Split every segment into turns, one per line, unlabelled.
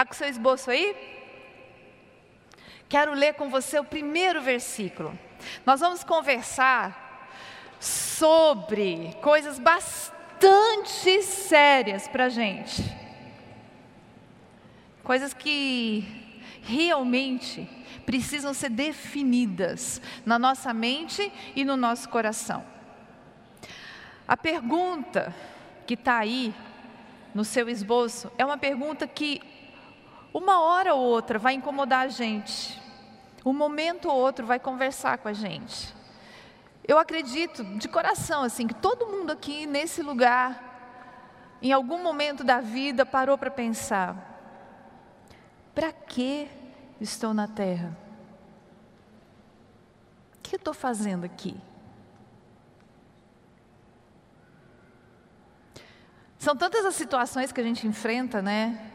Está com seu esboço aí? Quero ler com você o primeiro versículo. Nós vamos conversar sobre coisas bastante sérias para a gente. Coisas que realmente precisam ser definidas na nossa mente e no nosso coração. A pergunta que está aí no seu esboço é uma pergunta que uma hora ou outra vai incomodar a gente, um momento ou outro vai conversar com a gente. Eu acredito de coração assim que todo mundo aqui nesse lugar, em algum momento da vida, parou para pensar: para que estou na Terra? O que estou fazendo aqui? São tantas as situações que a gente enfrenta, né?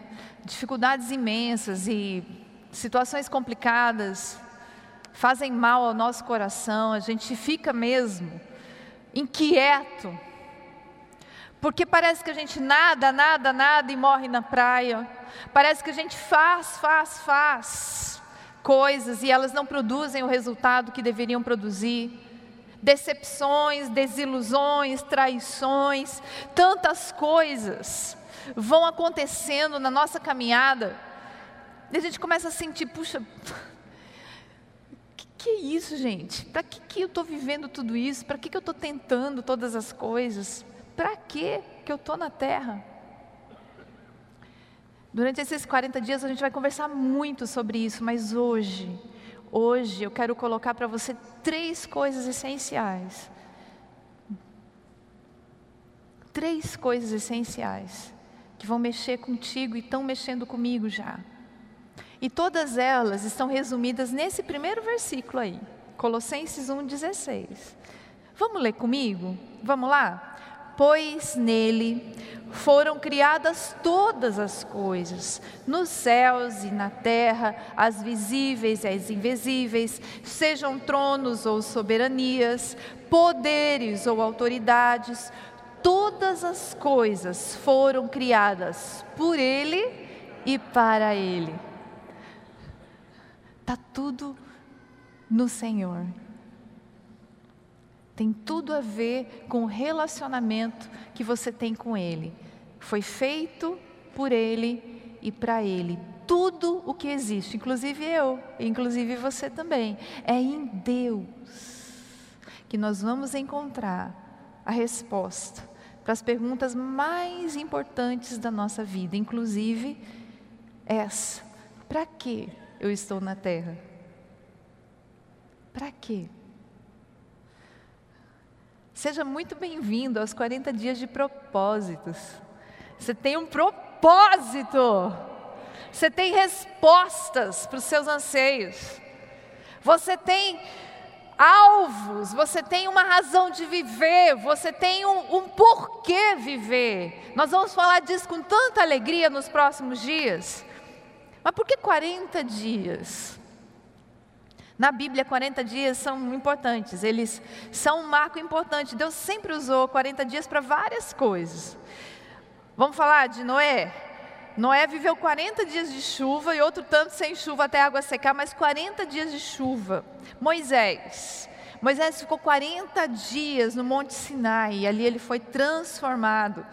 Dificuldades imensas e situações complicadas fazem mal ao nosso coração, a gente fica mesmo inquieto, porque parece que a gente nada, nada, nada e morre na praia, parece que a gente faz, faz, faz coisas e elas não produzem o resultado que deveriam produzir. Decepções, desilusões, traições, tantas coisas vão acontecendo na nossa caminhada, e a gente começa a sentir, puxa, que, que é isso, gente? Para que, que eu estou vivendo tudo isso? Para que, que eu estou tentando todas as coisas? Para que que eu estou na terra? Durante esses 40 dias a gente vai conversar muito sobre isso, mas hoje Hoje eu quero colocar para você três coisas essenciais. Três coisas essenciais que vão mexer contigo e estão mexendo comigo já. E todas elas estão resumidas nesse primeiro versículo aí, Colossenses 1,16. Vamos ler comigo? Vamos lá? pois nele foram criadas todas as coisas, nos céus e na terra, as visíveis e as invisíveis, sejam tronos ou soberanias, poderes ou autoridades, todas as coisas foram criadas por ele e para ele. Está tudo no Senhor tem tudo a ver com o relacionamento que você tem com Ele. Foi feito por Ele e para Ele. Tudo o que existe, inclusive eu, inclusive você também, é em Deus que nós vamos encontrar a resposta para as perguntas mais importantes da nossa vida, inclusive essa: para que eu estou na terra? Para quê? Seja muito bem-vindo aos 40 dias de propósitos. Você tem um propósito. Você tem respostas para os seus anseios. Você tem alvos, você tem uma razão de viver, você tem um, um porquê viver. Nós vamos falar disso com tanta alegria nos próximos dias. Mas por que 40 dias? Na Bíblia, 40 dias são importantes, eles são um marco importante. Deus sempre usou 40 dias para várias coisas. Vamos falar de Noé? Noé viveu 40 dias de chuva e outro tanto sem chuva até a água secar, mas 40 dias de chuva. Moisés. Moisés ficou 40 dias no Monte Sinai e ali ele foi transformado.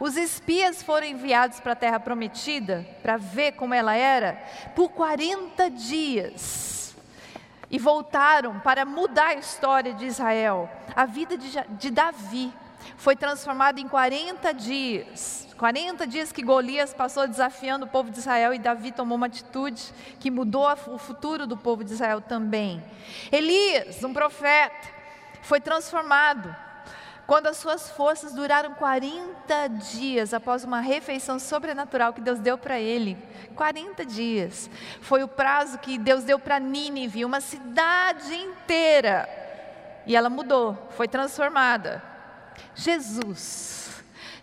Os espias foram enviados para a terra prometida para ver como ela era por 40 dias e voltaram para mudar a história de Israel. A vida de, de Davi foi transformada em 40 dias. 40 dias que Golias passou desafiando o povo de Israel e Davi tomou uma atitude que mudou o futuro do povo de Israel também. Elias, um profeta, foi transformado quando as suas forças duraram 40 dias após uma refeição sobrenatural que Deus deu para ele. 40 dias. Foi o prazo que Deus deu para Nínive, uma cidade inteira. E ela mudou, foi transformada. Jesus.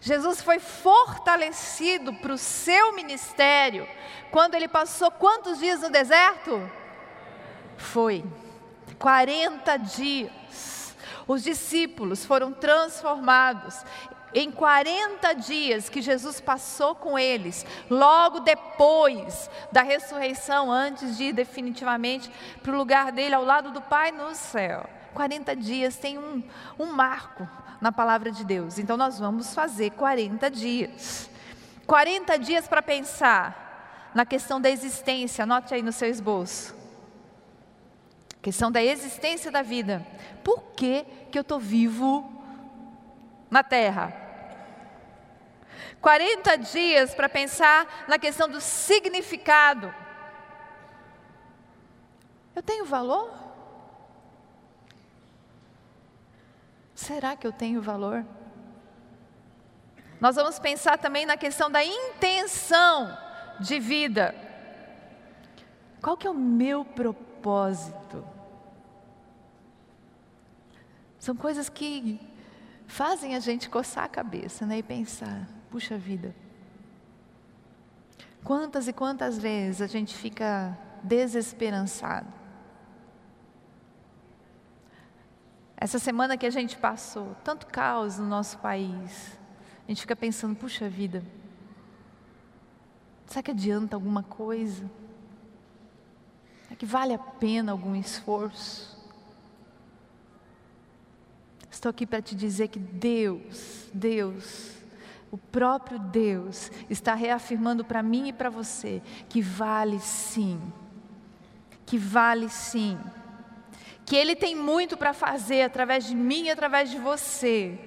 Jesus foi fortalecido para o seu ministério quando ele passou quantos dias no deserto? Foi 40 dias os discípulos foram transformados. em 40 dias que Jesus passou com eles, logo depois da ressurreição, antes de ir definitivamente para o lugar dele ao lado do Pai no céu. 40 dias tem um, um marco na palavra de Deus, então nós vamos fazer 40 dias. 40 dias para pensar na questão da existência, anote aí no seu esboço. Questão da existência da vida. Por que, que eu estou vivo na terra? 40 dias para pensar na questão do significado. Eu tenho valor? Será que eu tenho valor? Nós vamos pensar também na questão da intenção de vida. Qual que é o meu propósito? São coisas que fazem a gente coçar a cabeça né, e pensar: Puxa vida. Quantas e quantas vezes a gente fica desesperançado? Essa semana que a gente passou, tanto caos no nosso país, a gente fica pensando: puxa vida, será que adianta alguma coisa? Será que vale a pena algum esforço? Estou aqui para te dizer que Deus, Deus, o próprio Deus está reafirmando para mim e para você que vale sim, que vale sim, que Ele tem muito para fazer através de mim e através de você,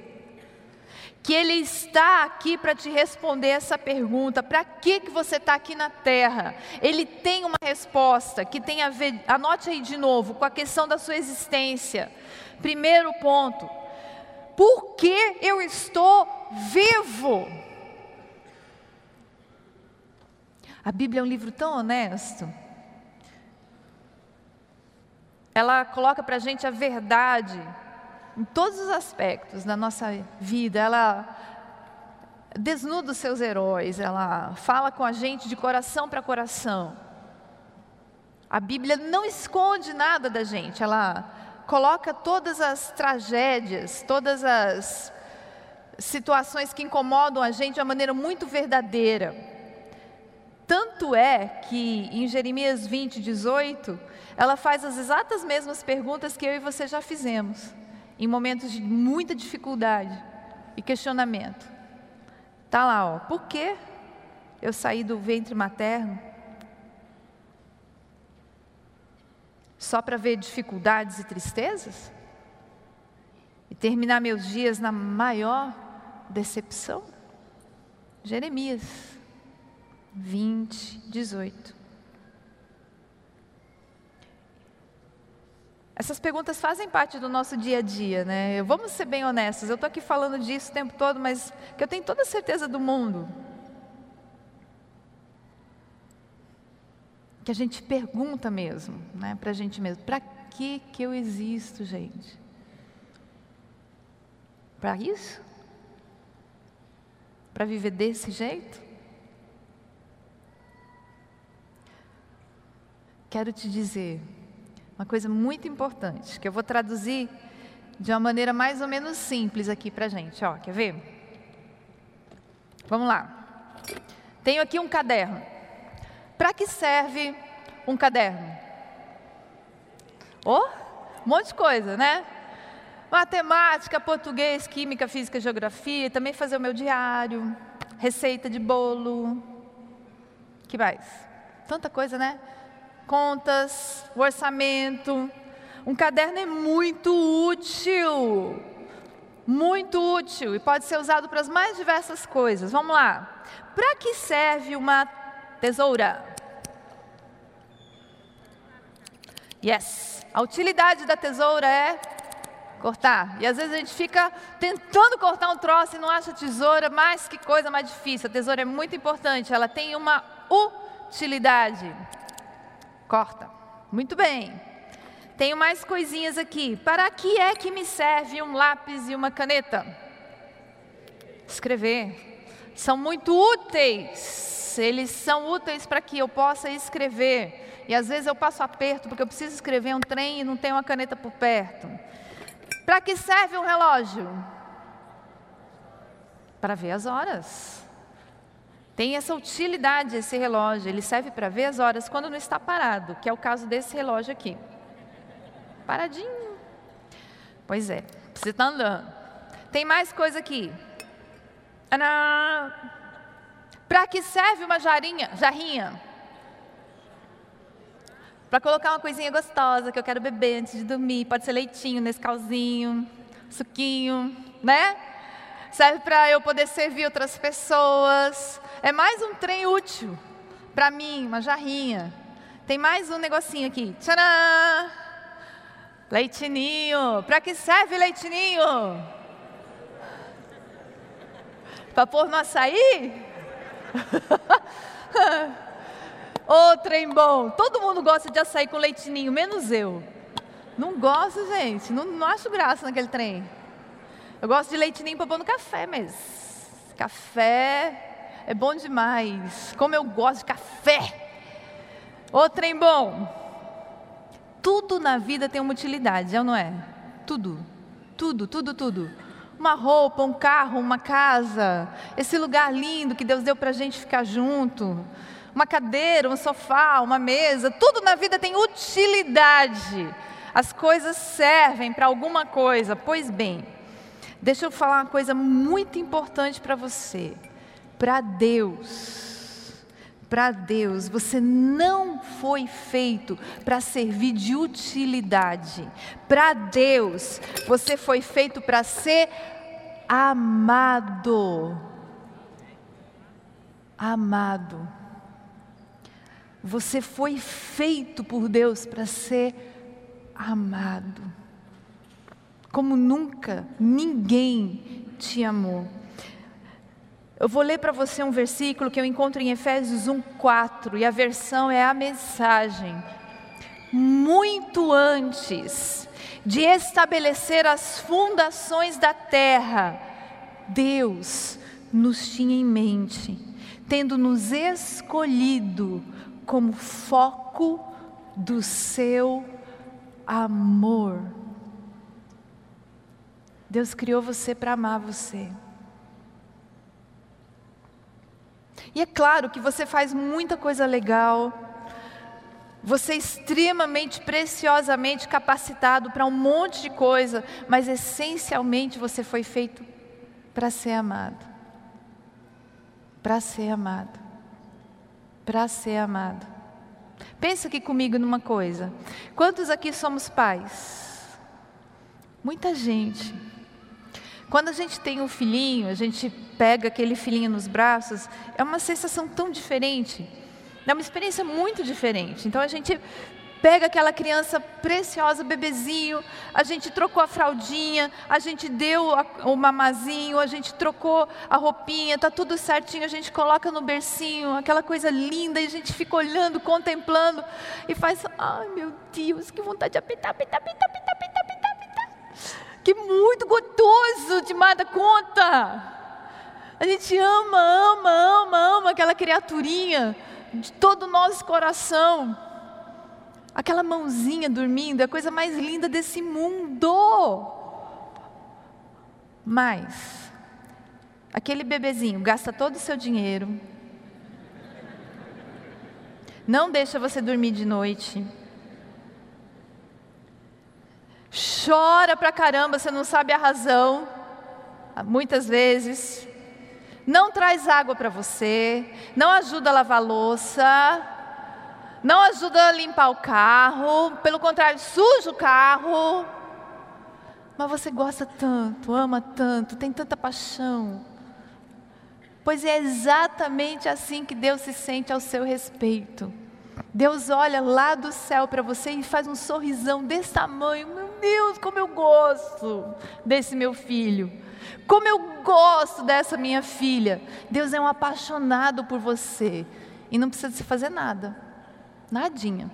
que Ele está aqui para te responder essa pergunta: para que, que você está aqui na terra? Ele tem uma resposta que tem a ver, anote aí de novo, com a questão da sua existência. Primeiro ponto, por que eu estou vivo. A Bíblia é um livro tão honesto. Ela coloca para a gente a verdade em todos os aspectos da nossa vida. Ela desnuda os seus heróis, ela fala com a gente de coração para coração. A Bíblia não esconde nada da gente, ela coloca todas as tragédias, todas as situações que incomodam a gente de uma maneira muito verdadeira. Tanto é que em Jeremias 20, 18, ela faz as exatas mesmas perguntas que eu e você já fizemos, em momentos de muita dificuldade e questionamento. Está lá, ó, por que eu saí do ventre materno? Só para ver dificuldades e tristezas? E terminar meus dias na maior decepção? Jeremias 20, 18. Essas perguntas fazem parte do nosso dia a dia, né? Vamos ser bem honestos, eu estou aqui falando disso o tempo todo, mas que eu tenho toda a certeza do mundo. Que a gente pergunta mesmo, né, para a gente mesmo: para que, que eu existo, gente? Para isso? para viver desse jeito? Quero te dizer uma coisa muito importante, que eu vou traduzir de uma maneira mais ou menos simples aqui para a gente. Ó, quer ver? Vamos lá. Tenho aqui um caderno. Para que serve um caderno? Oh, um monte de coisa, né? matemática, português, química, física, geografia, também fazer o meu diário, receita de bolo. Que mais? Tanta coisa, né? Contas, o orçamento. Um caderno é muito útil. Muito útil e pode ser usado para as mais diversas coisas. Vamos lá. Para que serve uma tesoura? Yes. A utilidade da tesoura é cortar. E às vezes a gente fica tentando cortar um troço e não acha tesoura, mas que coisa mais difícil. A tesoura é muito importante, ela tem uma utilidade. Corta. Muito bem. Tenho mais coisinhas aqui. Para que é que me serve um lápis e uma caneta? Escrever. São muito úteis. Eles são úteis para que eu possa escrever. E às vezes eu passo aperto porque eu preciso escrever um trem e não tenho uma caneta por perto. Para que serve um relógio? Para ver as horas. Tem essa utilidade esse relógio, ele serve para ver as horas quando não está parado, que é o caso desse relógio aqui. Paradinho. Pois é, você está andando. Tem mais coisa aqui. Para que serve uma jarinha, jarrinha? Para colocar uma coisinha gostosa que eu quero beber antes de dormir. Pode ser leitinho, nesse calzinho, suquinho, né? Serve para eu poder servir outras pessoas. É mais um trem útil para mim, uma jarrinha. Tem mais um negocinho aqui. Tcharam! Leitinho. Para que serve leitinho? Para pôr no açaí? Ô, trem bom. Todo mundo gosta de açaí com leitinho, menos eu. Não gosto, gente. Não, não acho graça naquele trem. Eu gosto de leitinho para pôr no café, mas café é bom demais. Como eu gosto de café. Ô, trem bom. Tudo na vida tem uma utilidade, é ou não é? Tudo. Tudo, tudo, tudo. Uma roupa, um carro, uma casa, esse lugar lindo que Deus deu para a gente ficar junto uma cadeira, um sofá, uma mesa, tudo na vida tem utilidade. As coisas servem para alguma coisa. Pois bem, deixa eu falar uma coisa muito importante para você. Para Deus, para Deus, você não foi feito para servir de utilidade. Para Deus, você foi feito para ser amado. Amado. Você foi feito por Deus para ser amado. Como nunca ninguém te amou. Eu vou ler para você um versículo que eu encontro em Efésios 1:4 e a versão é a mensagem. Muito antes de estabelecer as fundações da terra, Deus nos tinha em mente, tendo nos escolhido como foco do seu amor. Deus criou você para amar você. E é claro que você faz muita coisa legal, você é extremamente, preciosamente capacitado para um monte de coisa, mas essencialmente você foi feito para ser amado. Para ser amado para ser amado. Pensa aqui comigo numa coisa. Quantos aqui somos pais? Muita gente. Quando a gente tem um filhinho, a gente pega aquele filhinho nos braços, é uma sensação tão diferente. É uma experiência muito diferente. Então a gente pega aquela criança preciosa, bebezinho, a gente trocou a fraldinha, a gente deu o mamazinho, a gente trocou a roupinha, tá tudo certinho, a gente coloca no bercinho, aquela coisa linda, e a gente fica olhando, contemplando e faz, ai meu Deus, que vontade de apitar, apitar, apitar, apitar, apitar, apitar. Que muito gostoso demais da conta. A gente ama, ama, ama, ama aquela criaturinha de todo o nosso coração. Aquela mãozinha dormindo é a coisa mais linda desse mundo. Mas, aquele bebezinho gasta todo o seu dinheiro, não deixa você dormir de noite, chora pra caramba, você não sabe a razão, muitas vezes, não traz água para você, não ajuda a lavar louça, não ajuda a limpar o carro, pelo contrário, suja o carro. Mas você gosta tanto, ama tanto, tem tanta paixão. Pois é exatamente assim que Deus se sente ao seu respeito. Deus olha lá do céu para você e faz um sorrisão desse tamanho. Meu Deus, como eu gosto desse meu filho. Como eu gosto dessa minha filha. Deus é um apaixonado por você. E não precisa se fazer nada. Nadinha.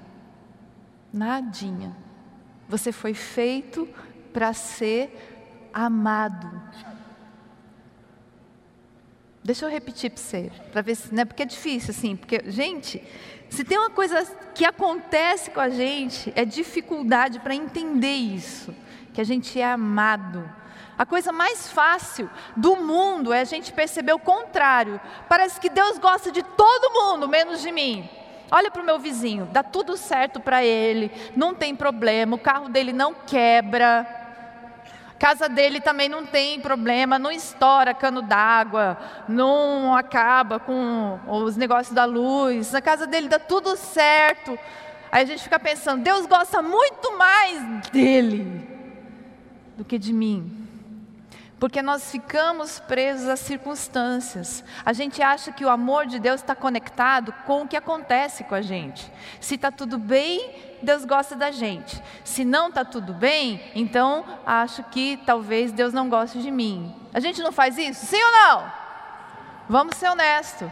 Nadinha. Você foi feito para ser amado. Deixa eu repetir para você, para ver se, né, porque é difícil assim, porque gente, se tem uma coisa que acontece com a gente, é dificuldade para entender isso, que a gente é amado. A coisa mais fácil do mundo é a gente perceber o contrário. Parece que Deus gosta de todo mundo, menos de mim. Olha para o meu vizinho, dá tudo certo para ele, não tem problema, o carro dele não quebra, casa dele também não tem problema, não estoura cano d'água, não acaba com os negócios da luz, na casa dele dá tudo certo. Aí a gente fica pensando, Deus gosta muito mais dele do que de mim. Porque nós ficamos presos às circunstâncias. A gente acha que o amor de Deus está conectado com o que acontece com a gente. Se está tudo bem, Deus gosta da gente. Se não está tudo bem, então acho que talvez Deus não goste de mim. A gente não faz isso? Sim ou não? Vamos ser honestos.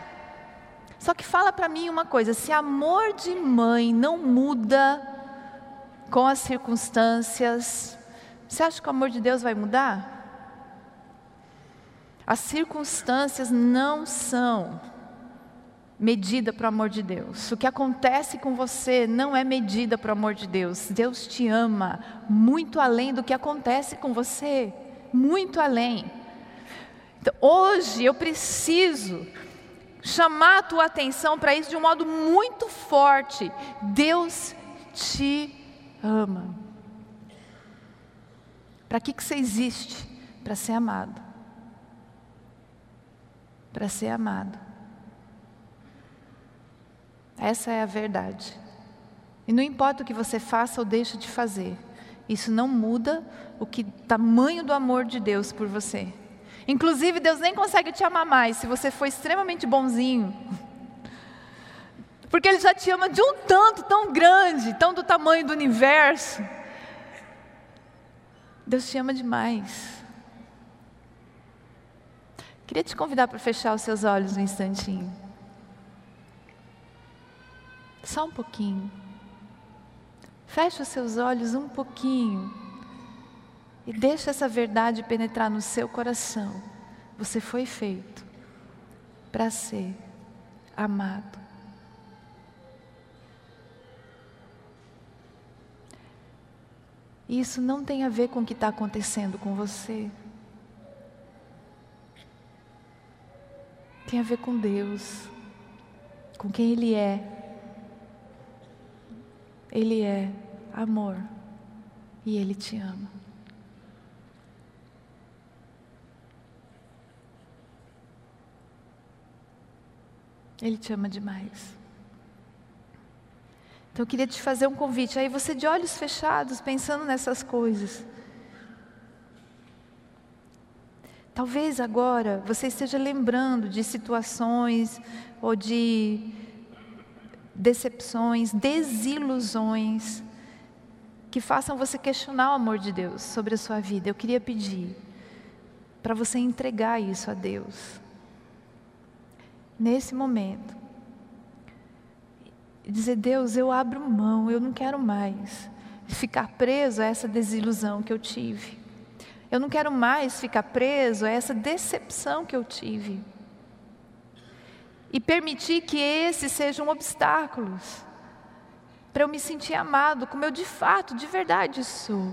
Só que fala para mim uma coisa: se amor de mãe não muda com as circunstâncias, você acha que o amor de Deus vai mudar? As circunstâncias não são medida para o amor de Deus. O que acontece com você não é medida para o amor de Deus. Deus te ama muito além do que acontece com você, muito além. Então, hoje eu preciso chamar a tua atenção para isso de um modo muito forte. Deus te ama. Para que, que você existe? Para ser amado para ser amado. Essa é a verdade. E não importa o que você faça ou deixe de fazer, isso não muda o que tamanho do amor de Deus por você. Inclusive, Deus nem consegue te amar mais se você for extremamente bonzinho. Porque Ele já te ama de um tanto tão grande, tão do tamanho do universo. Deus te ama demais. Queria te convidar para fechar os seus olhos um instantinho. Só um pouquinho. Feche os seus olhos um pouquinho. E deixa essa verdade penetrar no seu coração. Você foi feito para ser amado. Isso não tem a ver com o que está acontecendo com você. Tem a ver com Deus, com quem Ele é. Ele é amor e Ele te ama. Ele te ama demais. Então eu queria te fazer um convite. Aí você de olhos fechados, pensando nessas coisas. Talvez agora você esteja lembrando de situações ou de decepções, desilusões que façam você questionar o amor de Deus sobre a sua vida. Eu queria pedir para você entregar isso a Deus. Nesse momento. E dizer: Deus, eu abro mão, eu não quero mais ficar preso a essa desilusão que eu tive. Eu não quero mais ficar preso a essa decepção que eu tive. E permitir que esses sejam obstáculos para eu me sentir amado, como eu de fato, de verdade sou.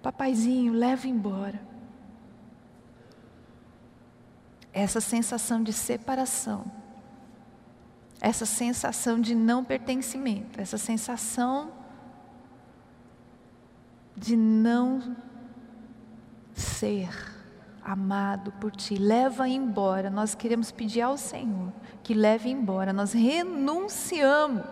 Papaizinho, leva embora. Essa sensação de separação, essa sensação de não pertencimento, essa sensação de não ser amado por ti. Leva embora. Nós queremos pedir ao Senhor que leve embora. Nós renunciamos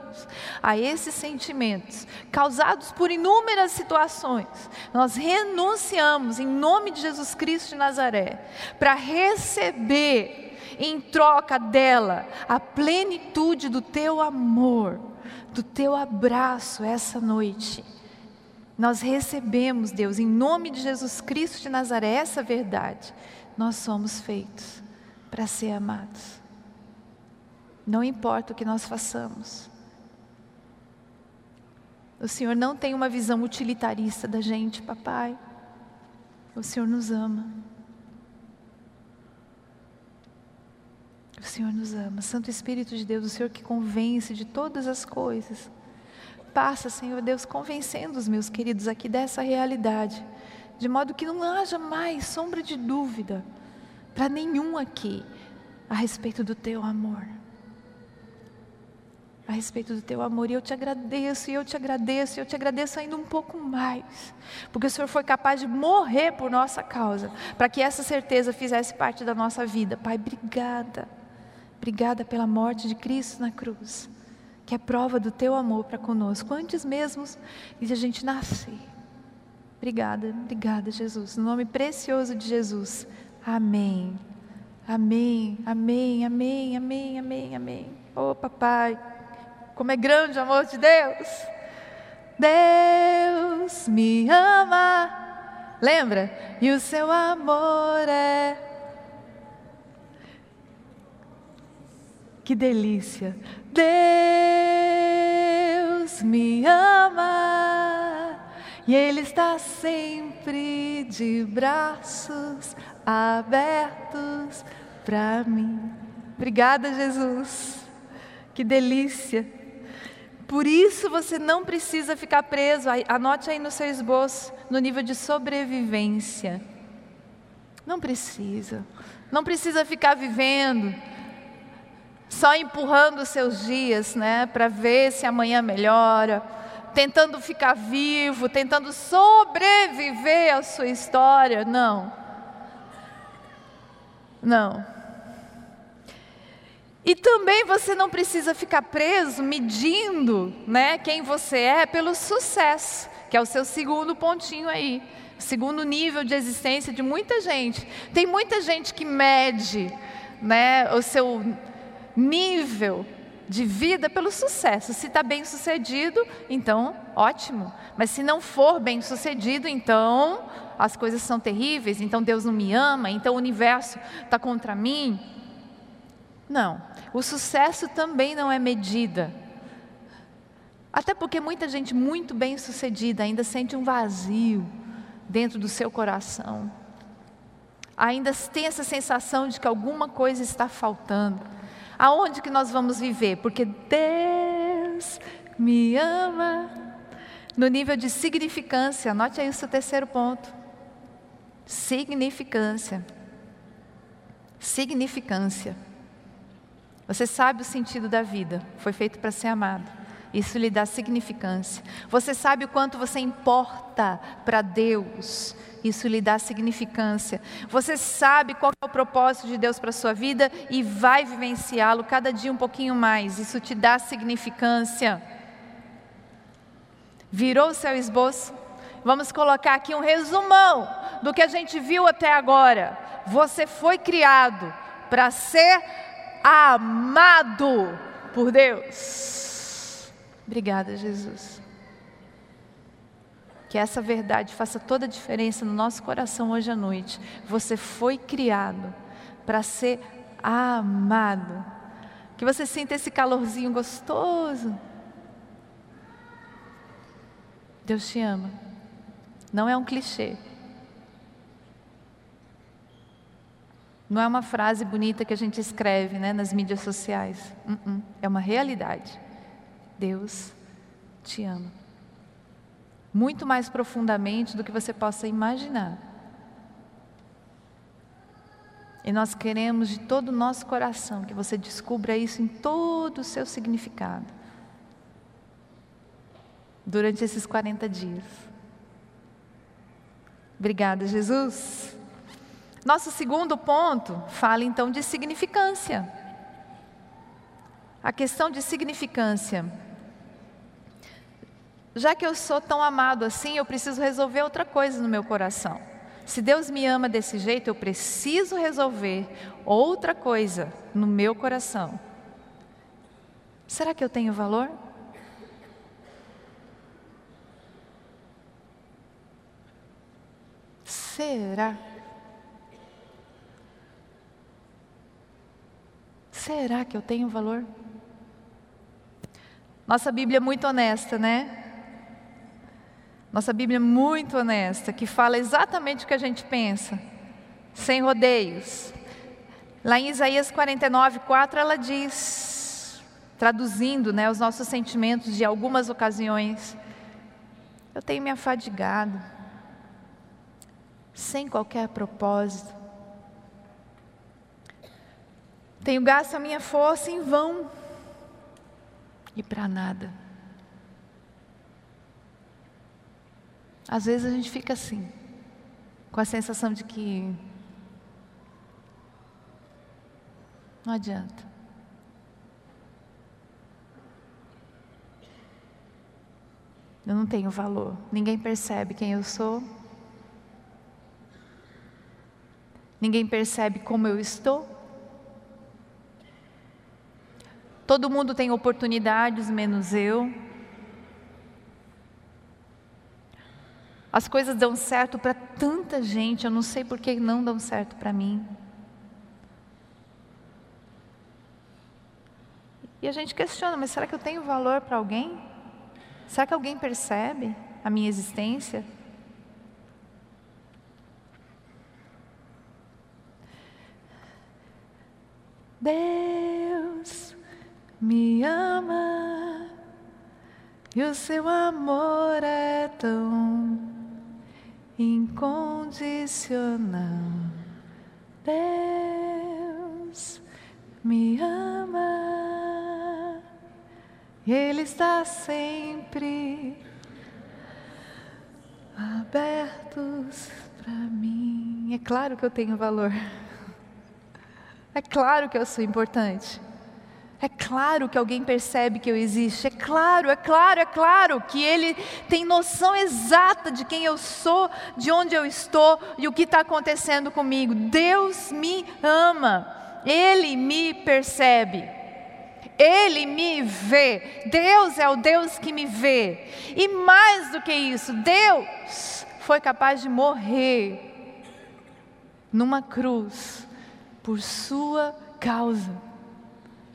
a esses sentimentos causados por inúmeras situações. Nós renunciamos em nome de Jesus Cristo de Nazaré para receber em troca dela a plenitude do teu amor, do teu abraço essa noite. Nós recebemos, Deus, em nome de Jesus Cristo de Nazaré, essa verdade. Nós somos feitos para ser amados. Não importa o que nós façamos. O Senhor não tem uma visão utilitarista da gente, papai. O Senhor nos ama. O Senhor nos ama. Santo Espírito de Deus, o Senhor que convence de todas as coisas. Passa, Senhor Deus, convencendo os meus queridos aqui dessa realidade, de modo que não haja mais sombra de dúvida para nenhum aqui a respeito do teu amor. A respeito do teu amor, e eu te agradeço, e eu te agradeço, e eu te agradeço ainda um pouco mais, porque o Senhor foi capaz de morrer por nossa causa, para que essa certeza fizesse parte da nossa vida. Pai, obrigada, obrigada pela morte de Cristo na cruz, que é prova do teu amor para conosco, antes mesmo de a gente nascer. Obrigada, obrigada, Jesus, no nome precioso de Jesus. Amém. Amém, amém, amém, amém, amém, amém. Oh, papai, como é grande o amor de Deus. Deus me ama. Lembra? E o seu amor é. Que delícia. Deus me ama. E Ele está sempre de braços abertos para mim. Obrigada, Jesus. Que delícia. Por isso você não precisa ficar preso, anote aí no seu esboço, no nível de sobrevivência. Não precisa. Não precisa ficar vivendo só empurrando os seus dias, né, para ver se amanhã melhora, tentando ficar vivo, tentando sobreviver à sua história. Não. Não. E também você não precisa ficar preso medindo, né, quem você é pelo sucesso, que é o seu segundo pontinho aí, segundo nível de existência de muita gente. Tem muita gente que mede, né, o seu nível de vida pelo sucesso. Se está bem sucedido, então ótimo. Mas se não for bem sucedido, então as coisas são terríveis, então Deus não me ama, então o universo está contra mim. Não, o sucesso também não é medida. Até porque muita gente muito bem sucedida ainda sente um vazio dentro do seu coração. Ainda tem essa sensação de que alguma coisa está faltando. Aonde que nós vamos viver? Porque Deus me ama. No nível de significância, anote aí o seu terceiro ponto. Significância. Significância. Você sabe o sentido da vida, foi feito para ser amado. Isso lhe dá significância. Você sabe o quanto você importa para Deus. Isso lhe dá significância. Você sabe qual é o propósito de Deus para a sua vida e vai vivenciá-lo cada dia um pouquinho mais. Isso te dá significância. Virou o seu esboço? Vamos colocar aqui um resumão do que a gente viu até agora. Você foi criado para ser amado por Deus. Obrigada, Jesus. Que essa verdade faça toda a diferença no nosso coração hoje à noite. Você foi criado para ser amado. Que você sinta esse calorzinho gostoso. Deus te ama. Não é um clichê. Não é uma frase bonita que a gente escreve né, nas mídias sociais. Uh -uh. É uma realidade. Deus te ama. Muito mais profundamente do que você possa imaginar. E nós queremos de todo o nosso coração que você descubra isso em todo o seu significado. Durante esses 40 dias. Obrigada, Jesus. Nosso segundo ponto fala então de significância. A questão de significância. Já que eu sou tão amado assim, eu preciso resolver outra coisa no meu coração. Se Deus me ama desse jeito, eu preciso resolver outra coisa no meu coração. Será que eu tenho valor? Será? Será que eu tenho valor? Nossa Bíblia é muito honesta, né? Nossa Bíblia é muito honesta, que fala exatamente o que a gente pensa, sem rodeios. Lá em Isaías 49, 4, ela diz, traduzindo né, os nossos sentimentos de algumas ocasiões: Eu tenho me afadigado, sem qualquer propósito. Tenho gasto a minha força em vão e para nada. Às vezes a gente fica assim, com a sensação de que não adianta. Eu não tenho valor. Ninguém percebe quem eu sou. Ninguém percebe como eu estou. Todo mundo tem oportunidades, menos eu. As coisas dão certo para tanta gente, eu não sei por que não dão certo para mim. E a gente questiona, mas será que eu tenho valor para alguém? Será que alguém percebe a minha existência? Deus me ama e o seu amor é tão incondicional. Deus me ama Ele está sempre abertos para mim. É claro que eu tenho valor. É claro que eu sou importante. É claro que alguém percebe que eu existo. É claro, é claro, é claro que ele tem noção exata de quem eu sou, de onde eu estou e o que está acontecendo comigo. Deus me ama. Ele me percebe. Ele me vê. Deus é o Deus que me vê. E mais do que isso, Deus foi capaz de morrer numa cruz por sua causa.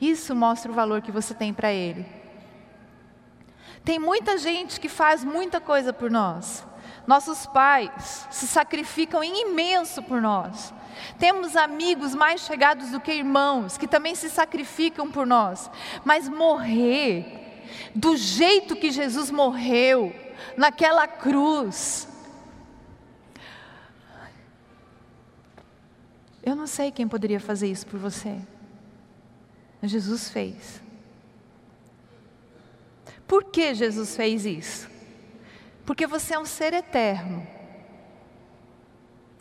Isso mostra o valor que você tem para Ele. Tem muita gente que faz muita coisa por nós. Nossos pais se sacrificam em imenso por nós. Temos amigos mais chegados do que irmãos que também se sacrificam por nós. Mas morrer do jeito que Jesus morreu, naquela cruz, Eu não sei quem poderia fazer isso por você. Jesus fez. Por que Jesus fez isso? Porque você é um ser eterno.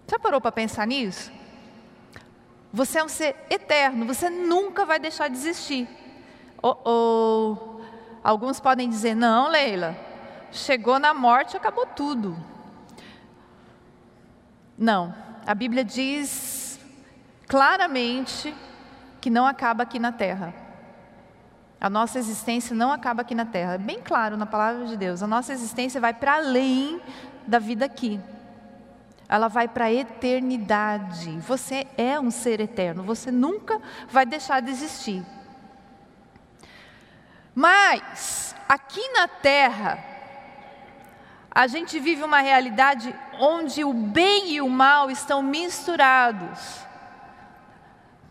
Já parou para pensar nisso? Você é um ser eterno, você nunca vai deixar de existir. Ou, ou alguns podem dizer: não, Leila, chegou na morte, acabou tudo. Não, a Bíblia diz claramente que não acaba aqui na terra. A nossa existência não acaba aqui na terra. É bem claro na palavra de Deus. A nossa existência vai para além da vida aqui. Ela vai para a eternidade. Você é um ser eterno. Você nunca vai deixar de existir. Mas, aqui na terra, a gente vive uma realidade onde o bem e o mal estão misturados.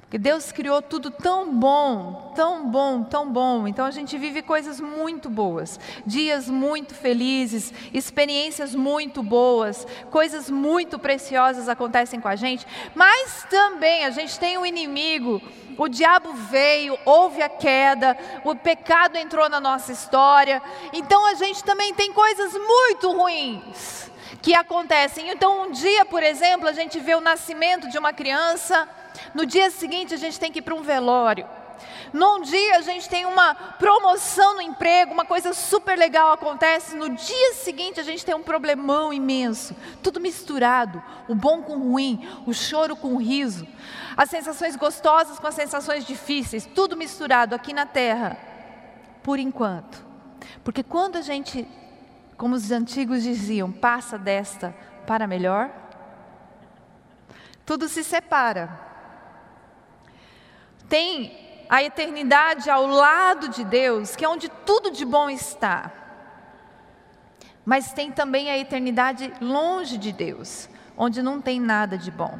Porque Deus criou tudo tão bom, tão bom, tão bom. Então a gente vive coisas muito boas, dias muito felizes, experiências muito boas, coisas muito preciosas acontecem com a gente. Mas também a gente tem um inimigo. O diabo veio, houve a queda, o pecado entrou na nossa história. Então a gente também tem coisas muito ruins que acontecem. Então um dia, por exemplo, a gente vê o nascimento de uma criança no dia seguinte, a gente tem que ir para um velório. Num dia a gente tem uma promoção no emprego, uma coisa super legal acontece. No dia seguinte a gente tem um problemão imenso, tudo misturado, o bom com o ruim, o choro com o riso, as sensações gostosas com as sensações difíceis, tudo misturado aqui na terra, por enquanto. Porque quando a gente, como os antigos diziam, passa desta para melhor, tudo se separa tem a eternidade ao lado de Deus, que é onde tudo de bom está. Mas tem também a eternidade longe de Deus, onde não tem nada de bom.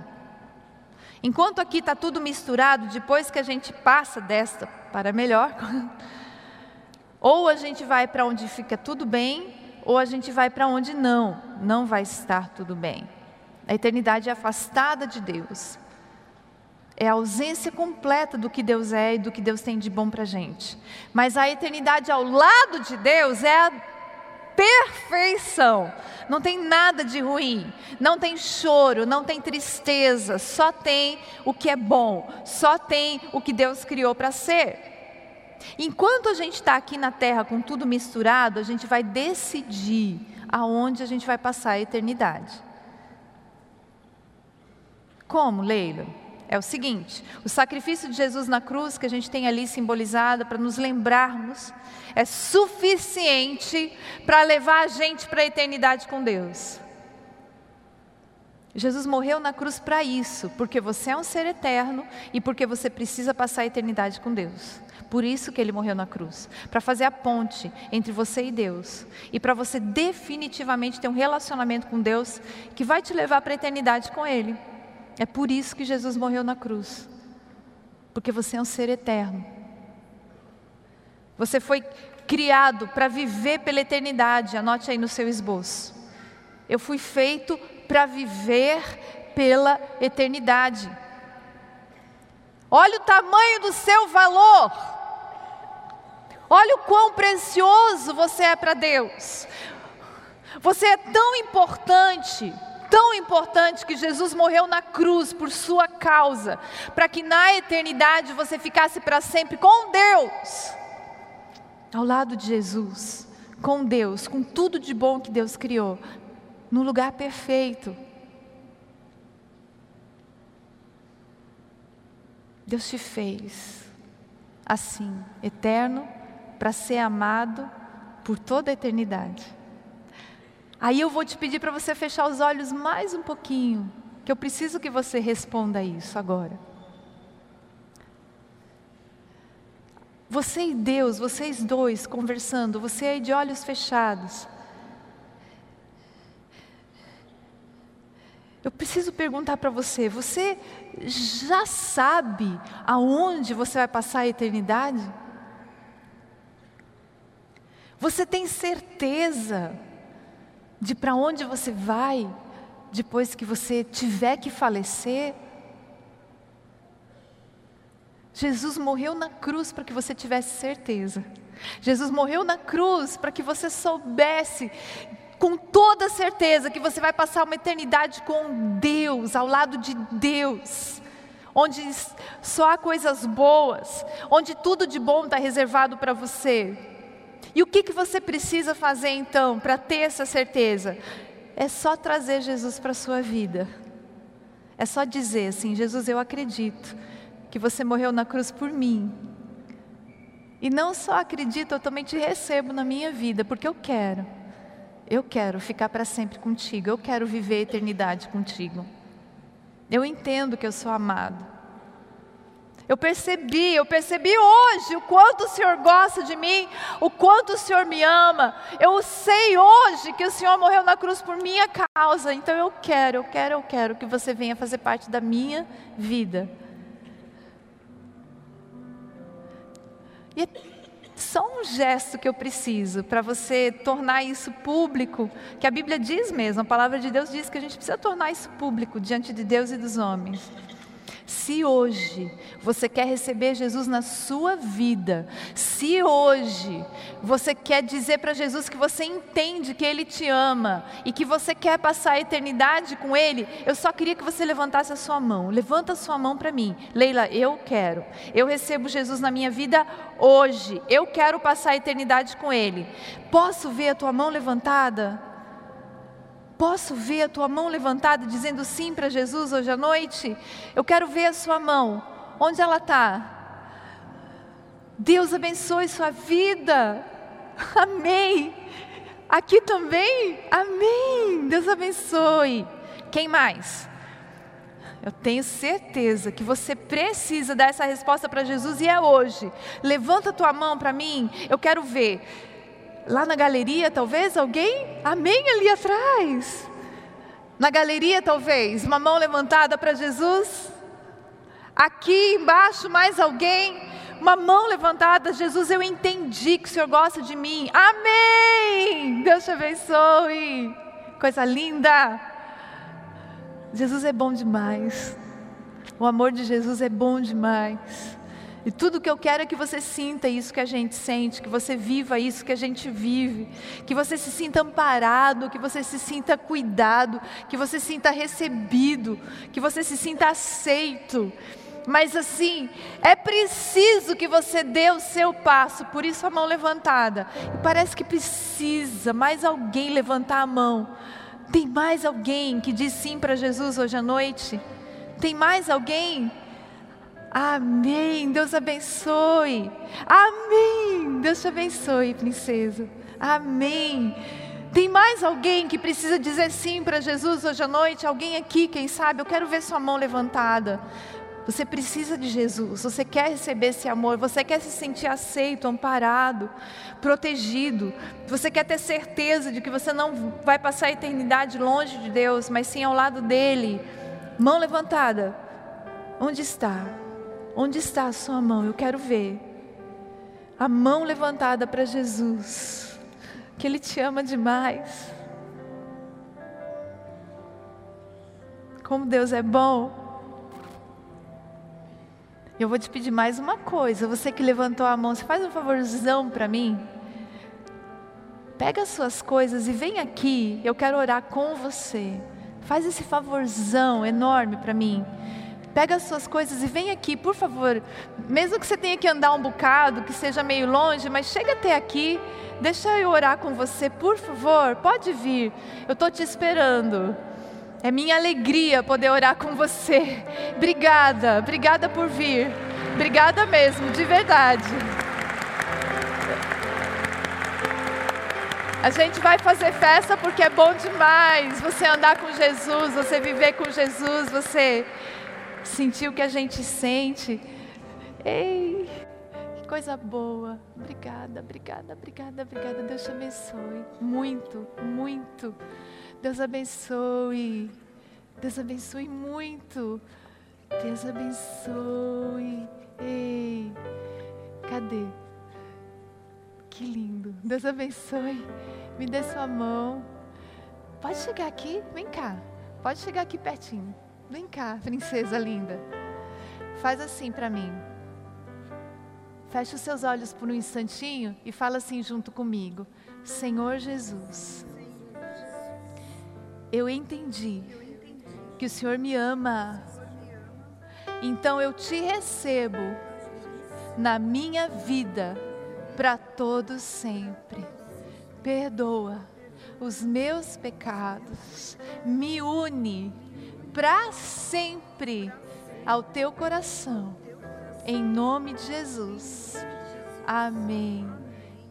Enquanto aqui está tudo misturado, depois que a gente passa desta para melhor, ou a gente vai para onde fica tudo bem, ou a gente vai para onde não, não vai estar tudo bem. A eternidade é afastada de Deus. É a ausência completa do que Deus é e do que Deus tem de bom para a gente. Mas a eternidade ao lado de Deus é a perfeição. Não tem nada de ruim, não tem choro, não tem tristeza, só tem o que é bom, só tem o que Deus criou para ser. Enquanto a gente está aqui na terra com tudo misturado, a gente vai decidir aonde a gente vai passar a eternidade. Como, Leila? É o seguinte: o sacrifício de Jesus na cruz, que a gente tem ali simbolizado para nos lembrarmos, é suficiente para levar a gente para a eternidade com Deus. Jesus morreu na cruz para isso, porque você é um ser eterno e porque você precisa passar a eternidade com Deus. Por isso que ele morreu na cruz, para fazer a ponte entre você e Deus e para você definitivamente ter um relacionamento com Deus que vai te levar para a eternidade com ele. É por isso que Jesus morreu na cruz. Porque você é um ser eterno. Você foi criado para viver pela eternidade. Anote aí no seu esboço. Eu fui feito para viver pela eternidade. Olha o tamanho do seu valor. Olha o quão precioso você é para Deus. Você é tão importante tão importante que Jesus morreu na cruz por sua causa, para que na eternidade você ficasse para sempre com Deus, ao lado de Jesus, com Deus, com tudo de bom que Deus criou, no lugar perfeito. Deus te fez assim, eterno, para ser amado por toda a eternidade. Aí eu vou te pedir para você fechar os olhos mais um pouquinho, que eu preciso que você responda isso agora. Você e Deus, vocês dois conversando, você aí de olhos fechados. Eu preciso perguntar para você: você já sabe aonde você vai passar a eternidade? Você tem certeza de para onde você vai depois que você tiver que falecer. Jesus morreu na cruz para que você tivesse certeza. Jesus morreu na cruz para que você soubesse com toda certeza que você vai passar uma eternidade com Deus, ao lado de Deus, onde só há coisas boas, onde tudo de bom está reservado para você. E o que, que você precisa fazer então para ter essa certeza? É só trazer Jesus para a sua vida. É só dizer assim: Jesus, eu acredito que você morreu na cruz por mim. E não só acredito, eu também te recebo na minha vida, porque eu quero. Eu quero ficar para sempre contigo, eu quero viver a eternidade contigo. Eu entendo que eu sou amado. Eu percebi, eu percebi hoje o quanto o Senhor gosta de mim, o quanto o Senhor me ama. Eu sei hoje que o Senhor morreu na cruz por minha causa. Então eu quero, eu quero, eu quero que você venha fazer parte da minha vida. E é só um gesto que eu preciso para você tornar isso público, que a Bíblia diz mesmo, a palavra de Deus diz que a gente precisa tornar isso público diante de Deus e dos homens. Se hoje você quer receber Jesus na sua vida, se hoje você quer dizer para Jesus que você entende que Ele te ama e que você quer passar a eternidade com Ele, eu só queria que você levantasse a sua mão. Levanta a sua mão para mim. Leila, eu quero. Eu recebo Jesus na minha vida hoje. Eu quero passar a eternidade com Ele. Posso ver a tua mão levantada? Posso ver a tua mão levantada dizendo sim para Jesus hoje à noite? Eu quero ver a sua mão. Onde ela está? Deus abençoe sua vida. Amém. Aqui também? Amém. Deus abençoe. Quem mais? Eu tenho certeza que você precisa dar essa resposta para Jesus e é hoje. Levanta a tua mão para mim. Eu quero ver. Lá na galeria, talvez alguém? Amém ali atrás. Na galeria, talvez, uma mão levantada para Jesus. Aqui embaixo, mais alguém? Uma mão levantada, Jesus, eu entendi que o Senhor gosta de mim. Amém! Deus te abençoe. Coisa linda. Jesus é bom demais. O amor de Jesus é bom demais. E tudo que eu quero é que você sinta isso que a gente sente, que você viva isso que a gente vive, que você se sinta amparado, que você se sinta cuidado, que você se sinta recebido, que você se sinta aceito. Mas assim, é preciso que você dê o seu passo, por isso a mão levantada. E parece que precisa mais alguém levantar a mão. Tem mais alguém que diz sim para Jesus hoje à noite? Tem mais alguém? Amém. Deus abençoe. Amém. Deus te abençoe, princesa. Amém. Tem mais alguém que precisa dizer sim para Jesus hoje à noite? Alguém aqui, quem sabe? Eu quero ver sua mão levantada. Você precisa de Jesus, você quer receber esse amor, você quer se sentir aceito, amparado, protegido. Você quer ter certeza de que você não vai passar a eternidade longe de Deus, mas sim ao lado dele. Mão levantada. Onde está? Onde está a sua mão? Eu quero ver. A mão levantada para Jesus, que Ele te ama demais. Como Deus é bom. Eu vou te pedir mais uma coisa. Você que levantou a mão, você faz um favorzão para mim? Pega as suas coisas e vem aqui. Eu quero orar com você. Faz esse favorzão enorme para mim pega as suas coisas e vem aqui, por favor. Mesmo que você tenha que andar um bocado, que seja meio longe, mas chega até aqui. Deixa eu orar com você, por favor. Pode vir. Eu estou te esperando. É minha alegria poder orar com você. Obrigada, obrigada por vir. Obrigada mesmo, de verdade. A gente vai fazer festa porque é bom demais você andar com Jesus, você viver com Jesus, você sentir o que a gente sente. Ei, que coisa boa. Obrigada, obrigada, obrigada, obrigada. Deus te abençoe. Muito, muito. Deus abençoe. Deus abençoe muito. Deus abençoe. Ei, cadê? Que lindo. Deus abençoe. Me dê sua mão. Pode chegar aqui? Vem cá. Pode chegar aqui pertinho. Vem cá, princesa linda. Faz assim para mim. Feche os seus olhos por um instantinho e fala assim junto comigo: Senhor Jesus, eu entendi que o Senhor me ama. Então eu te recebo na minha vida para todos sempre. Perdoa os meus pecados, me une para sempre ao teu coração. Em nome de Jesus. Amém.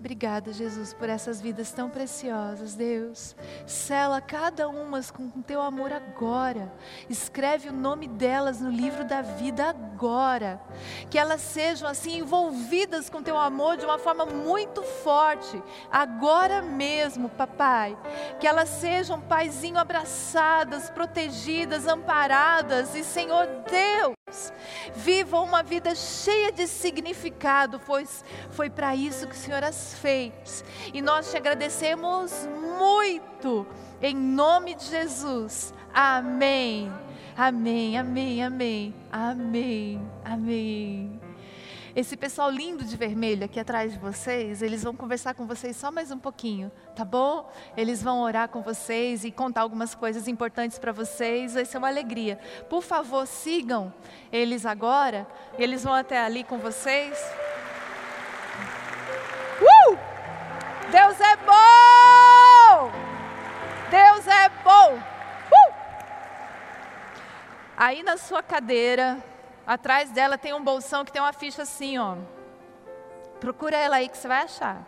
Obrigada, Jesus, por essas vidas tão preciosas, Deus. Sela cada uma com o teu amor agora. Escreve o nome delas no livro da vida agora. Que elas sejam assim envolvidas com teu amor de uma forma muito forte, agora mesmo, papai. Que elas sejam, paizinho, abraçadas, protegidas, amparadas e, Senhor Deus, vivam uma vida cheia de significado, pois foi para isso que o Senhor as fez. E nós te agradecemos muito, em nome de Jesus. Amém. Amém, amém, amém, amém, amém. Esse pessoal lindo de vermelho aqui atrás de vocês, eles vão conversar com vocês só mais um pouquinho, tá bom? Eles vão orar com vocês e contar algumas coisas importantes para vocês, vai ser uma alegria. Por favor, sigam eles agora, eles vão até ali com vocês. Uh! Deus é bom! Deus é bom! Uh! Aí na sua cadeira, atrás dela tem um bolsão que tem uma ficha assim, ó. Procura ela aí que você vai achar.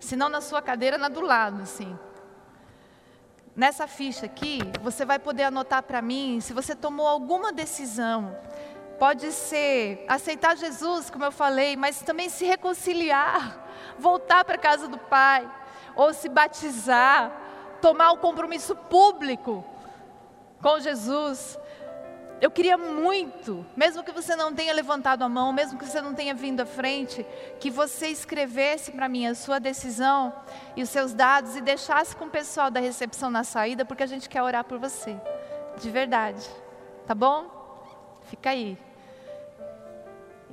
Se não na sua cadeira, na do lado, assim. Nessa ficha aqui, você vai poder anotar para mim se você tomou alguma decisão Pode ser aceitar Jesus, como eu falei, mas também se reconciliar, voltar para a casa do Pai, ou se batizar, tomar um compromisso público com Jesus. Eu queria muito, mesmo que você não tenha levantado a mão, mesmo que você não tenha vindo à frente, que você escrevesse para mim a sua decisão e os seus dados e deixasse com o pessoal da recepção na saída, porque a gente quer orar por você. de verdade. Tá bom? Fica aí.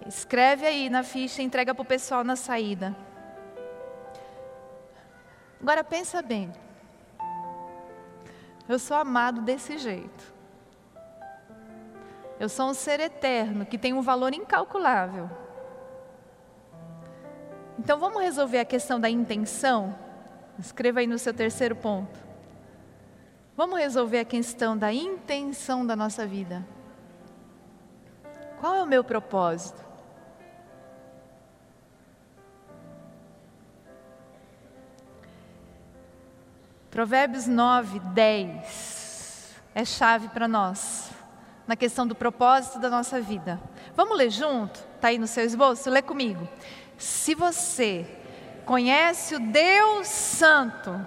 Escreve aí na ficha e entrega para o pessoal na saída. Agora pensa bem. Eu sou amado desse jeito. Eu sou um ser eterno que tem um valor incalculável. Então vamos resolver a questão da intenção? Escreva aí no seu terceiro ponto. Vamos resolver a questão da intenção da nossa vida. Qual é o meu propósito? Provérbios 9, 10 é chave para nós, na questão do propósito da nossa vida. Vamos ler junto? Está aí no seu esboço? Lê comigo. Se você conhece o Deus Santo,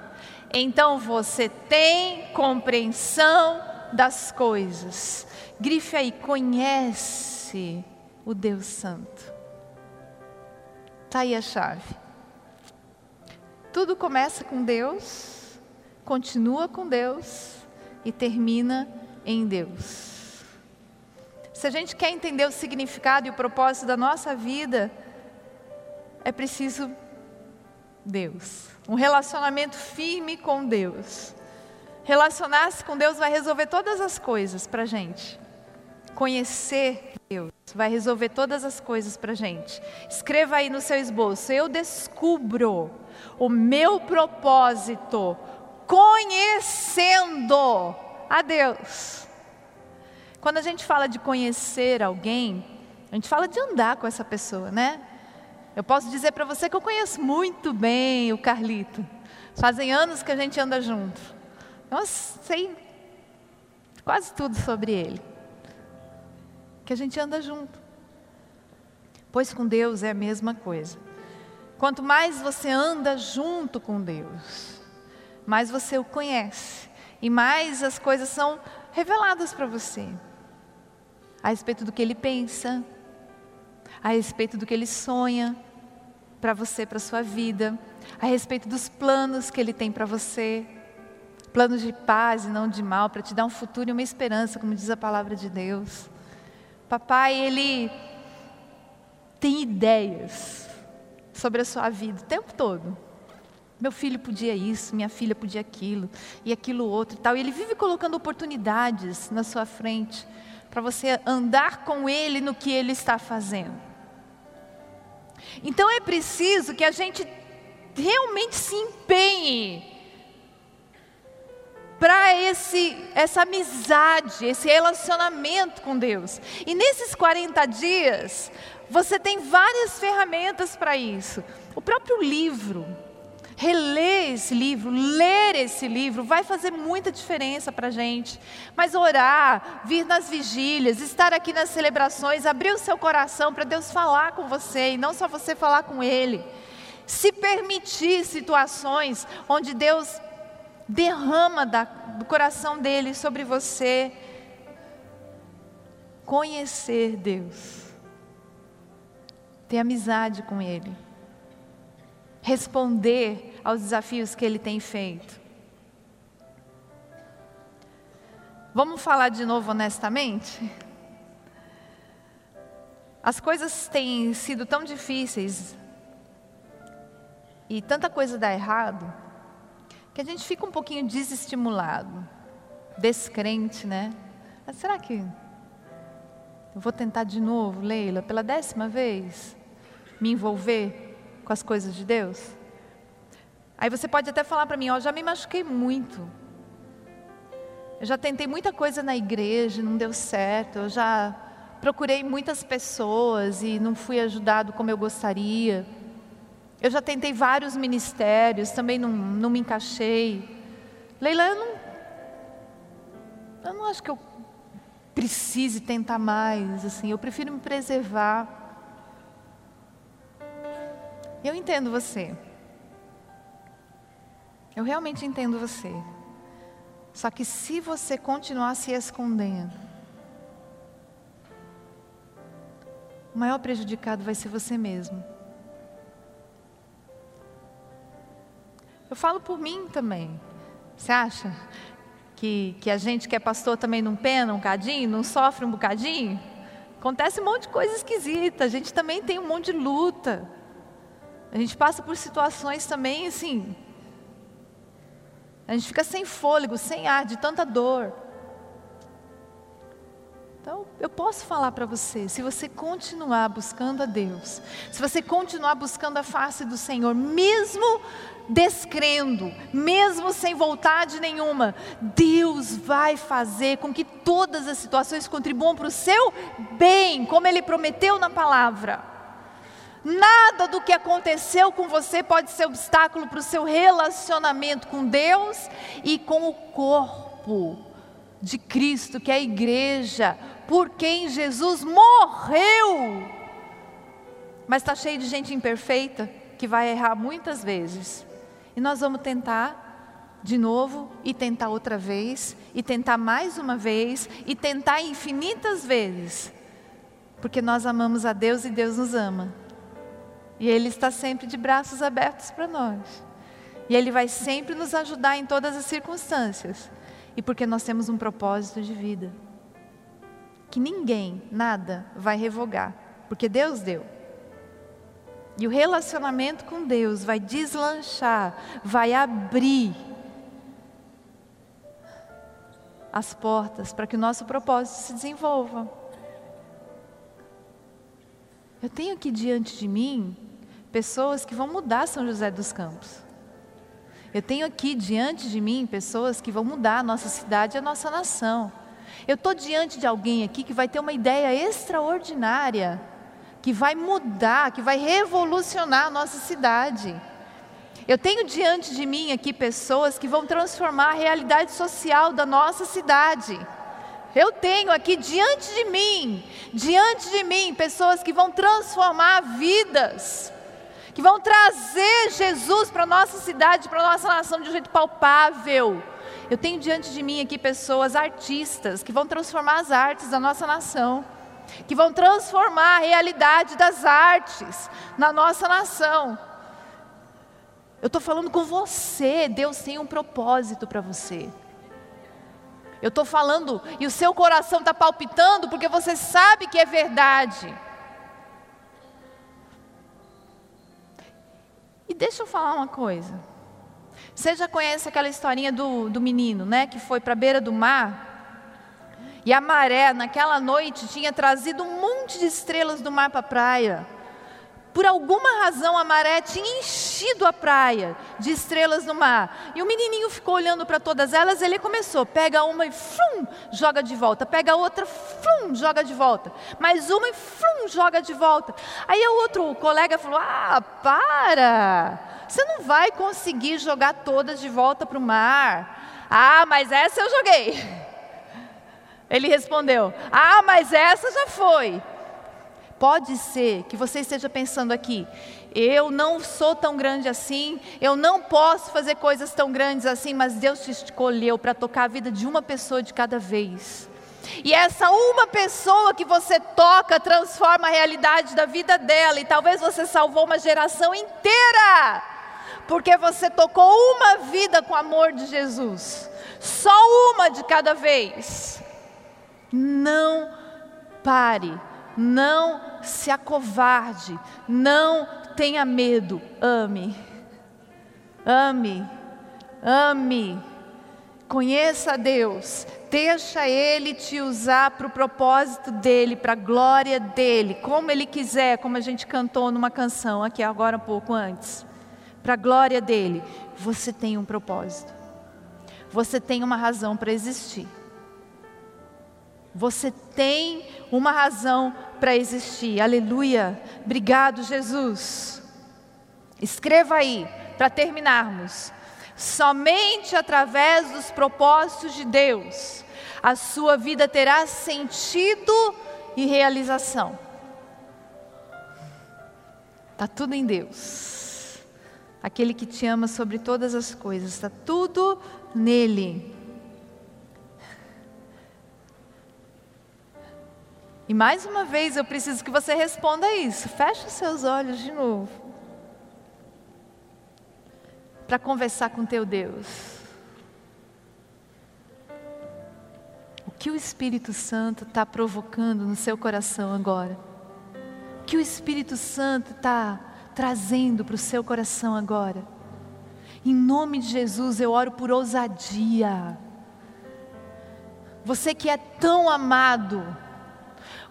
então você tem compreensão das coisas. Grife aí, conhece o Deus Santo. Está aí a chave. Tudo começa com Deus continua com Deus e termina em Deus. Se a gente quer entender o significado e o propósito da nossa vida, é preciso Deus, um relacionamento firme com Deus. Relacionar-se com Deus vai resolver todas as coisas para a gente. Conhecer Deus vai resolver todas as coisas para a gente. Escreva aí no seu esboço: Eu descubro o meu propósito conhecendo a Deus. Quando a gente fala de conhecer alguém, a gente fala de andar com essa pessoa, né? Eu posso dizer para você que eu conheço muito bem o Carlito. Fazem anos que a gente anda junto. Eu sei quase tudo sobre ele. Que a gente anda junto. Pois com Deus é a mesma coisa. Quanto mais você anda junto com Deus, mais você o conhece e mais as coisas são reveladas para você a respeito do que ele pensa, a respeito do que ele sonha para você, para sua vida, a respeito dos planos que ele tem para você, planos de paz e não de mal, para te dar um futuro e uma esperança, como diz a palavra de Deus. Papai, ele tem ideias sobre a sua vida o tempo todo. Meu filho podia isso, minha filha podia aquilo, e aquilo outro e tal. E ele vive colocando oportunidades na sua frente para você andar com ele no que ele está fazendo. Então é preciso que a gente realmente se empenhe para esse essa amizade, esse relacionamento com Deus. E nesses 40 dias, você tem várias ferramentas para isso. O próprio livro reler esse livro, ler esse livro, vai fazer muita diferença para a gente. Mas orar, vir nas vigílias, estar aqui nas celebrações, abrir o seu coração para Deus falar com você e não só você falar com Ele. Se permitir situações onde Deus derrama da, do coração dele sobre você. Conhecer Deus, ter amizade com Ele responder aos desafios que Ele tem feito. Vamos falar de novo honestamente? As coisas têm sido tão difíceis e tanta coisa dá errado que a gente fica um pouquinho desestimulado, descrente, né? Mas será que eu vou tentar de novo, Leila, pela décima vez, me envolver com as coisas de Deus? Aí você pode até falar para mim, ó, já me machuquei muito. Eu já tentei muita coisa na igreja, não deu certo. Eu já procurei muitas pessoas e não fui ajudado como eu gostaria. Eu já tentei vários ministérios, também não, não me encaixei. Leila, eu não, eu não acho que eu precise tentar mais, assim, eu prefiro me preservar. Eu entendo você. Eu realmente entendo você. Só que se você continuar se escondendo, o maior prejudicado vai ser você mesmo. Eu falo por mim também. Você acha que, que a gente que é pastor também não pena um bocadinho, não sofre um bocadinho? Acontece um monte de coisa esquisita, a gente também tem um monte de luta. A gente passa por situações também assim. A gente fica sem fôlego, sem ar, de tanta dor. Então, eu posso falar para você, se você continuar buscando a Deus, se você continuar buscando a face do Senhor, mesmo descrendo, mesmo sem vontade nenhuma, Deus vai fazer com que todas as situações contribuam para o seu bem, como Ele prometeu na palavra. Nada do que aconteceu com você pode ser obstáculo para o seu relacionamento com Deus e com o corpo de Cristo, que é a igreja, por quem Jesus morreu. Mas está cheio de gente imperfeita que vai errar muitas vezes. E nós vamos tentar de novo, e tentar outra vez, e tentar mais uma vez, e tentar infinitas vezes. Porque nós amamos a Deus e Deus nos ama. E Ele está sempre de braços abertos para nós. E Ele vai sempre nos ajudar em todas as circunstâncias. E porque nós temos um propósito de vida que ninguém, nada vai revogar, porque Deus deu. E o relacionamento com Deus vai deslanchar, vai abrir as portas para que o nosso propósito se desenvolva. Eu tenho aqui diante de mim pessoas que vão mudar São José dos Campos. Eu tenho aqui diante de mim pessoas que vão mudar a nossa cidade e a nossa nação. Eu estou diante de alguém aqui que vai ter uma ideia extraordinária, que vai mudar, que vai revolucionar a nossa cidade. Eu tenho diante de mim aqui pessoas que vão transformar a realidade social da nossa cidade. Eu tenho aqui diante de mim, diante de mim, pessoas que vão transformar vidas, que vão trazer Jesus para a nossa cidade, para a nossa nação de um jeito palpável. Eu tenho diante de mim aqui pessoas artistas que vão transformar as artes da nossa nação, que vão transformar a realidade das artes na nossa nação. Eu estou falando com você, Deus tem um propósito para você. Eu estou falando e o seu coração está palpitando porque você sabe que é verdade. E deixa eu falar uma coisa. Você já conhece aquela historinha do, do menino, né? Que foi para a beira do mar. E a maré, naquela noite, tinha trazido um monte de estrelas do mar para a praia. Por alguma razão, a maré tinha enchido a praia de estrelas no mar. E o menininho ficou olhando para todas elas. Ele começou: pega uma e flum, joga de volta. Pega outra, flum, joga de volta. Mais uma e flum, joga de volta. Aí o outro colega falou: Ah, para! Você não vai conseguir jogar todas de volta para o mar. Ah, mas essa eu joguei. Ele respondeu: Ah, mas essa já foi. Pode ser que você esteja pensando aqui, eu não sou tão grande assim, eu não posso fazer coisas tão grandes assim, mas Deus te escolheu para tocar a vida de uma pessoa de cada vez. E essa uma pessoa que você toca transforma a realidade da vida dela, e talvez você salvou uma geração inteira porque você tocou uma vida com o amor de Jesus, só uma de cada vez. Não pare, não se acovarde, não tenha medo, ame, ame, ame, conheça a Deus, deixa Ele te usar para o propósito dEle, para a glória dEle, como Ele quiser, como a gente cantou numa canção aqui agora um pouco antes. Para a glória dele, você tem um propósito. Você tem uma razão para existir. Você tem uma razão para existir. Aleluia. Obrigado, Jesus. Escreva aí, para terminarmos. Somente através dos propósitos de Deus, a sua vida terá sentido e realização. Está tudo em Deus aquele que te ama sobre todas as coisas, está tudo nele. E mais uma vez eu preciso que você responda isso. Feche os seus olhos de novo. Para conversar com teu Deus. que o Espírito Santo está provocando no seu coração agora? O que o Espírito Santo está trazendo para o seu coração agora? Em nome de Jesus eu oro por ousadia. Você que é tão amado,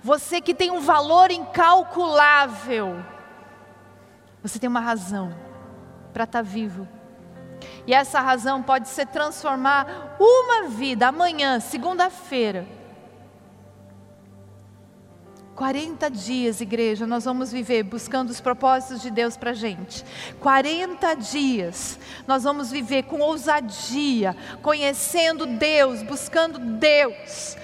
você que tem um valor incalculável, você tem uma razão para estar tá vivo. E essa razão pode ser transformar uma vida amanhã, segunda-feira. 40 dias, igreja, nós vamos viver buscando os propósitos de Deus para a gente. 40 dias, nós vamos viver com ousadia, conhecendo Deus, buscando Deus,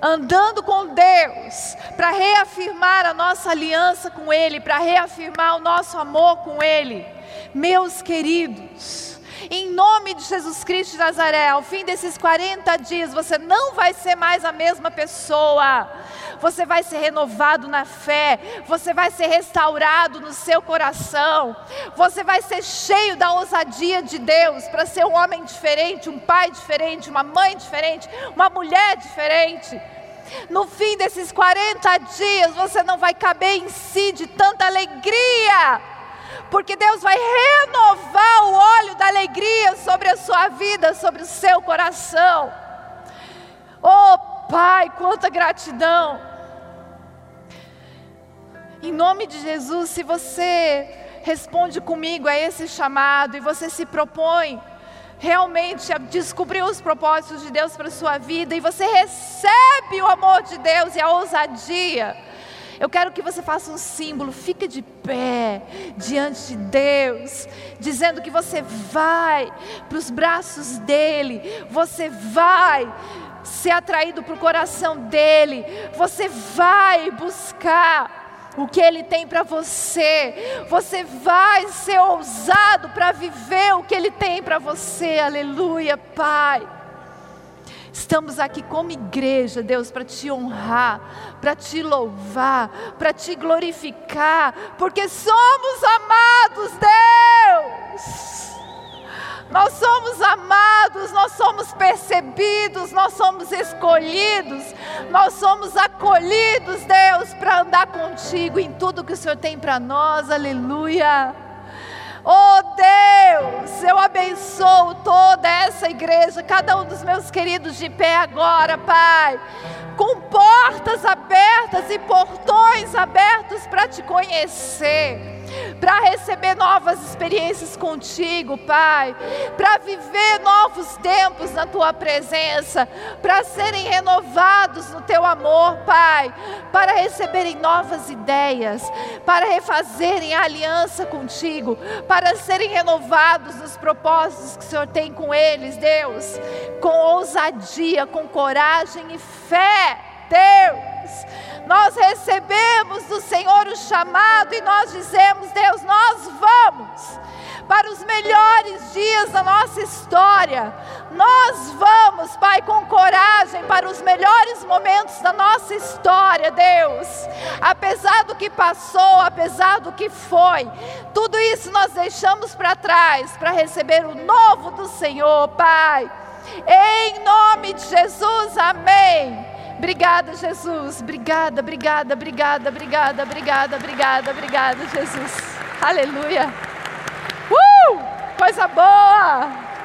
andando com Deus, para reafirmar a nossa aliança com Ele, para reafirmar o nosso amor com Ele. Meus queridos, em nome de Jesus Cristo de Nazaré, ao fim desses 40 dias, você não vai ser mais a mesma pessoa. Você vai ser renovado na fé, você vai ser restaurado no seu coração, você vai ser cheio da ousadia de Deus para ser um homem diferente, um pai diferente, uma mãe diferente, uma mulher diferente. No fim desses 40 dias, você não vai caber em si de tanta alegria porque Deus vai renovar o óleo da alegria sobre a sua vida, sobre o seu coração. Oh Pai, quanta gratidão. Em nome de Jesus, se você responde comigo a esse chamado e você se propõe realmente a descobrir os propósitos de Deus para a sua vida e você recebe o amor de Deus e a ousadia eu quero que você faça um símbolo, fica de pé diante de Deus, dizendo que você vai para os braços dEle, você vai ser atraído para o coração dEle, você vai buscar o que Ele tem para você, você vai ser ousado para viver o que Ele tem para você, aleluia, Pai. Estamos aqui como igreja, Deus, para te honrar, para te louvar, para te glorificar, porque somos amados, Deus. Nós somos amados, nós somos percebidos, nós somos escolhidos, nós somos acolhidos, Deus, para andar contigo em tudo que o Senhor tem para nós, aleluia. Oh Deus, eu abençoo toda essa igreja, cada um dos meus queridos de pé agora, Pai, com portas abertas e portões abertos para te conhecer para receber novas experiências contigo, Pai, para viver novos tempos na tua presença, para serem renovados no teu amor, Pai, para receberem novas ideias, para refazerem a aliança contigo, para serem renovados nos propósitos que o Senhor tem com eles, Deus, com ousadia, com coragem e fé, Deus nós recebemos do Senhor o chamado e nós dizemos: Deus, nós vamos para os melhores dias da nossa história. Nós vamos, Pai, com coragem para os melhores momentos da nossa história, Deus. Apesar do que passou, apesar do que foi, tudo isso nós deixamos para trás para receber o novo do Senhor, Pai. Em nome de Jesus, amém. Obrigada, Jesus. Obrigada, obrigada, obrigada, obrigada, obrigada, obrigada, obrigada, Jesus. Aleluia. Uh! Coisa boa!